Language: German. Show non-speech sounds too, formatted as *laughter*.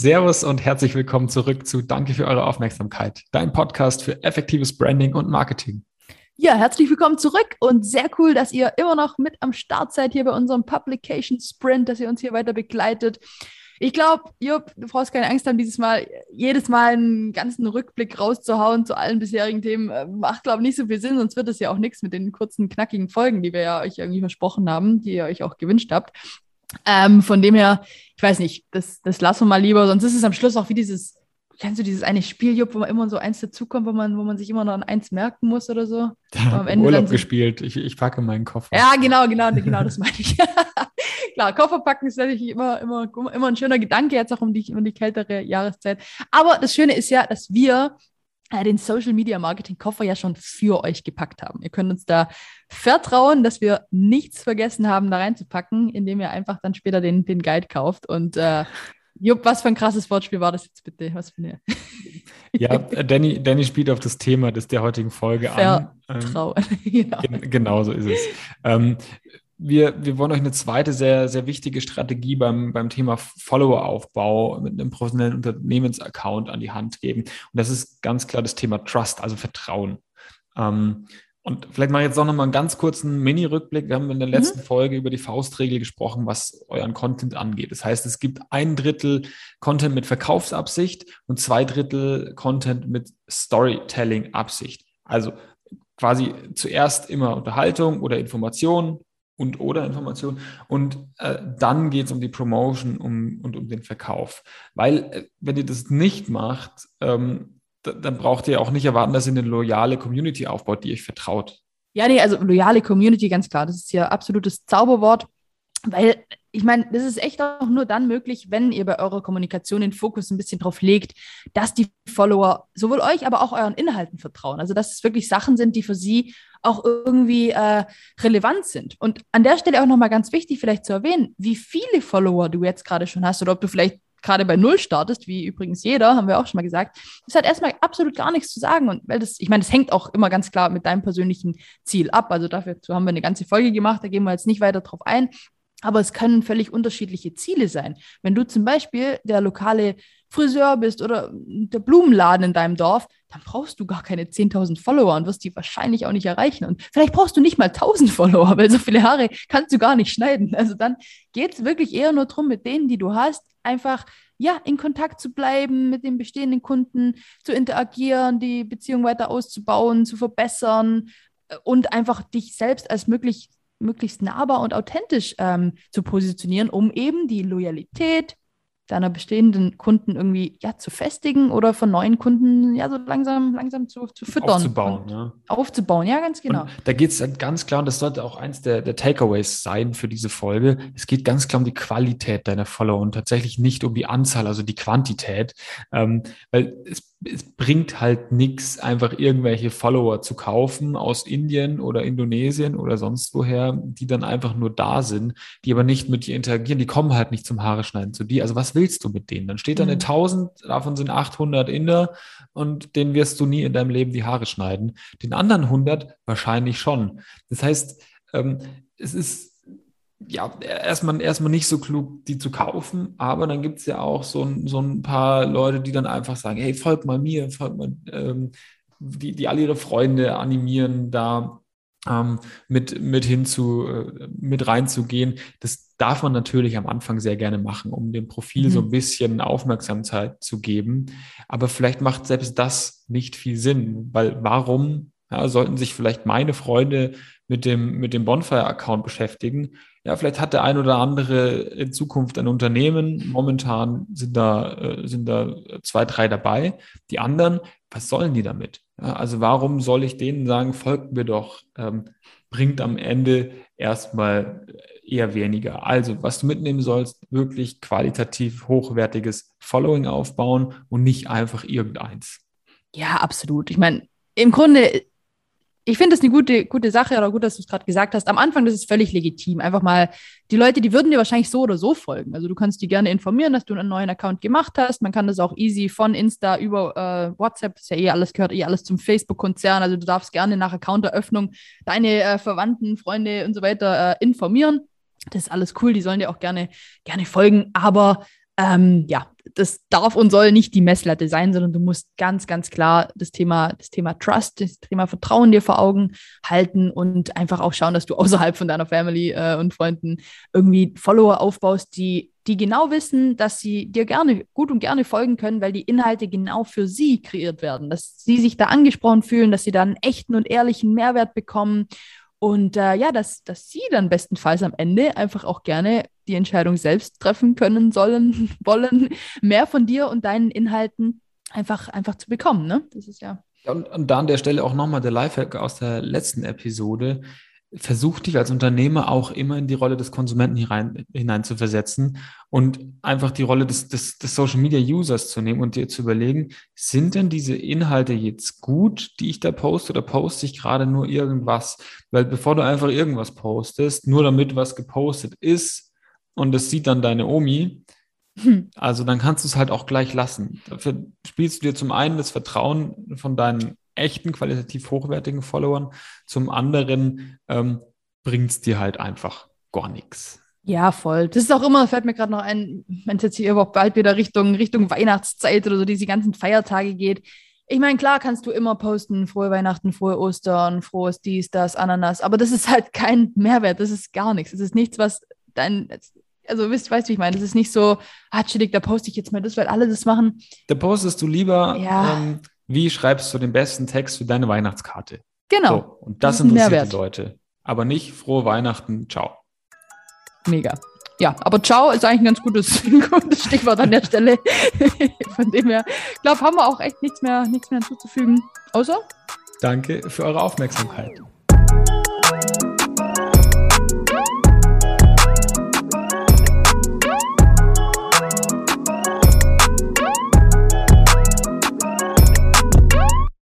Servus und herzlich willkommen zurück zu Danke für eure Aufmerksamkeit, dein Podcast für effektives Branding und Marketing. Ja, herzlich willkommen zurück und sehr cool, dass ihr immer noch mit am Start seid hier bei unserem Publication Sprint, dass ihr uns hier weiter begleitet. Ich glaube, Jupp, du brauchst keine Angst haben, dieses Mal jedes Mal einen ganzen Rückblick rauszuhauen zu allen bisherigen Themen. Äh, macht, glaube ich, nicht so viel Sinn, sonst wird es ja auch nichts mit den kurzen, knackigen Folgen, die wir ja euch irgendwie versprochen haben, die ihr euch auch gewünscht habt. Ähm, von dem her, ich weiß nicht, das, das lassen wir mal lieber, sonst ist es am Schluss auch wie dieses, kennst du dieses eine Spiel, Jupp, wo man immer so eins dazukommt, wo man, wo man sich immer noch an eins merken muss oder so? Am Ende Urlaub so, gespielt, ich, ich packe meinen Koffer. Ja, genau, genau, genau, das meine ich. *laughs* Klar, Koffer packen ist natürlich immer, immer, immer ein schöner Gedanke, jetzt auch um die, um die kältere Jahreszeit. Aber das Schöne ist ja, dass wir den Social Media Marketing Koffer ja schon für euch gepackt haben. Ihr könnt uns da vertrauen, dass wir nichts vergessen haben, da reinzupacken, indem ihr einfach dann später den, den Guide kauft. Und äh, Jupp, was für ein krasses Wortspiel war das jetzt bitte? Was für eine. *laughs* ja, Danny, Danny spielt auf das Thema des der heutigen Folge Vertrauen. an. Ähm, *laughs* genau. genau so ist es. Ähm, wir, wir wollen euch eine zweite sehr, sehr wichtige Strategie beim, beim Thema Follower-Aufbau mit einem professionellen Unternehmensaccount an die Hand geben. Und das ist ganz klar das Thema Trust, also Vertrauen. Ähm, und vielleicht mache ich jetzt auch nochmal einen ganz kurzen Mini-Rückblick. Wir haben in der mhm. letzten mhm. Folge über die Faustregel gesprochen, was euren Content angeht. Das heißt, es gibt ein Drittel Content mit Verkaufsabsicht und zwei Drittel Content mit Storytelling-Absicht. Also quasi zuerst immer Unterhaltung oder Information, und oder Information. Und äh, dann geht es um die Promotion um, und um den Verkauf. Weil, äh, wenn ihr das nicht macht, ähm, dann braucht ihr auch nicht erwarten, dass ihr eine loyale Community aufbaut, die euch vertraut. Ja, nee, also loyale Community, ganz klar. Das ist ja absolutes Zauberwort. Weil ich meine, das ist echt auch nur dann möglich, wenn ihr bei eurer Kommunikation den Fokus ein bisschen drauf legt, dass die Follower sowohl euch, aber auch euren Inhalten vertrauen. Also, dass es wirklich Sachen sind, die für sie auch irgendwie äh, relevant sind. Und an der Stelle auch nochmal ganz wichtig, vielleicht zu erwähnen, wie viele Follower du jetzt gerade schon hast oder ob du vielleicht gerade bei Null startest, wie übrigens jeder, haben wir auch schon mal gesagt, das hat erstmal absolut gar nichts zu sagen. Und weil das, ich meine, das hängt auch immer ganz klar mit deinem persönlichen Ziel ab. Also dafür haben wir eine ganze Folge gemacht, da gehen wir jetzt nicht weiter drauf ein. Aber es können völlig unterschiedliche Ziele sein. Wenn du zum Beispiel der lokale Friseur bist oder der Blumenladen in deinem Dorf, dann brauchst du gar keine 10.000 Follower und wirst die wahrscheinlich auch nicht erreichen. Und vielleicht brauchst du nicht mal 1.000 *laughs* Follower, weil so viele Haare kannst du gar nicht schneiden. Also dann geht es wirklich eher nur darum, mit denen, die du hast, einfach ja, in Kontakt zu bleiben, mit den bestehenden Kunden zu interagieren, die Beziehung weiter auszubauen, zu verbessern äh, und einfach dich selbst als möglich möglichst nahbar und authentisch ähm, zu positionieren, um eben die Loyalität, deiner bestehenden Kunden irgendwie ja, zu festigen oder von neuen Kunden ja so langsam, langsam zu, zu füttern. Aufzubauen, ja. Aufzubauen, ja, ganz genau. Und da geht es halt ganz klar, und das sollte auch eins der, der Takeaways sein für diese Folge. Es geht ganz klar um die Qualität deiner Follower und tatsächlich nicht um die Anzahl, also die Quantität. Ähm, weil es es bringt halt nichts, einfach irgendwelche Follower zu kaufen aus Indien oder Indonesien oder sonst woher, die dann einfach nur da sind, die aber nicht mit dir interagieren, die kommen halt nicht zum Haare schneiden zu dir. Also was willst du mit denen? Dann steht da eine 1000, mhm. davon sind 800 Inder und denen wirst du nie in deinem Leben die Haare schneiden. Den anderen 100 wahrscheinlich schon. Das heißt, ähm, es ist ja, erstmal, erstmal nicht so klug, die zu kaufen, aber dann gibt es ja auch so ein, so ein paar Leute, die dann einfach sagen, hey, folgt mal mir, folgt mal, ähm, die, die alle ihre Freunde animieren, da ähm, mit, mit hinzu, äh, mit reinzugehen. Das darf man natürlich am Anfang sehr gerne machen, um dem Profil mhm. so ein bisschen Aufmerksamkeit zu geben. Aber vielleicht macht selbst das nicht viel Sinn, weil warum ja, sollten sich vielleicht meine Freunde mit dem, mit dem Bonfire-Account beschäftigen, ja, vielleicht hat der ein oder andere in Zukunft ein Unternehmen. Momentan sind da, äh, sind da zwei, drei dabei. Die anderen, was sollen die damit? Also warum soll ich denen sagen, folgt mir doch, ähm, bringt am Ende erstmal eher weniger. Also, was du mitnehmen sollst, wirklich qualitativ hochwertiges Following aufbauen und nicht einfach irgendeins. Ja, absolut. Ich meine, im Grunde ich finde das eine gute, gute Sache oder gut, dass du es gerade gesagt hast. Am Anfang, das ist völlig legitim. Einfach mal, die Leute, die würden dir wahrscheinlich so oder so folgen. Also du kannst die gerne informieren, dass du einen neuen Account gemacht hast. Man kann das auch easy von Insta über äh, WhatsApp, das ist ja eh alles, gehört eh alles zum Facebook-Konzern. Also du darfst gerne nach Accounteröffnung deine äh, Verwandten, Freunde und so weiter äh, informieren. Das ist alles cool, die sollen dir auch gerne, gerne folgen. Aber ähm, ja, das darf und soll nicht die Messlatte sein, sondern du musst ganz, ganz klar das Thema, das Thema Trust, das Thema Vertrauen dir vor Augen halten und einfach auch schauen, dass du *laughs* außerhalb von deiner Family äh, und Freunden irgendwie Follower aufbaust, die, die genau wissen, dass sie dir gerne, gut und gerne folgen können, weil die Inhalte genau für sie kreiert werden, dass sie sich da angesprochen fühlen, dass sie da einen echten und ehrlichen Mehrwert bekommen und äh, ja, dass, dass sie dann bestenfalls am Ende einfach auch gerne die Entscheidung selbst treffen können, sollen, *laughs* wollen, mehr von dir und deinen Inhalten einfach, einfach zu bekommen. Ne? Das ist ja. Und, und da an der Stelle auch nochmal der Lifehack aus der letzten Episode versuch dich als Unternehmer auch immer in die Rolle des Konsumenten hinein, hinein zu versetzen und einfach die Rolle des, des, des Social Media Users zu nehmen und dir zu überlegen, sind denn diese Inhalte jetzt gut, die ich da poste oder poste ich gerade nur irgendwas? Weil bevor du einfach irgendwas postest, nur damit was gepostet ist und das sieht dann deine Omi, hm. also dann kannst du es halt auch gleich lassen. Dafür spielst du dir zum einen das Vertrauen von deinen echten, qualitativ hochwertigen Followern. Zum anderen ähm, bringt es dir halt einfach gar nichts. Ja, voll. Das ist auch immer, fällt mir gerade noch ein, wenn es jetzt hier überhaupt bald wieder Richtung, Richtung Weihnachtszeit oder so diese ganzen Feiertage geht. Ich meine, klar kannst du immer posten, frohe Weihnachten, frohe Ostern, frohes dies, das, Ananas, aber das ist halt kein Mehrwert, das ist gar nichts. Das ist nichts, was dein, also wisst, weißt du, wie ich meine? Das ist nicht so, ah, chillig, da poste ich jetzt mal das, weil alle das machen. Da postest du lieber ja. ähm, wie schreibst du den besten Text für deine Weihnachtskarte? Genau. So, und das, das interessiert Mehrwert. die Leute. Aber nicht frohe Weihnachten, ciao. Mega. Ja, aber ciao ist eigentlich ein ganz gutes, *laughs* gutes Stichwort an der Stelle. *laughs* Von dem her, ich glaube, haben wir auch echt nichts mehr, nichts mehr hinzuzufügen. Außer? Danke für eure Aufmerksamkeit.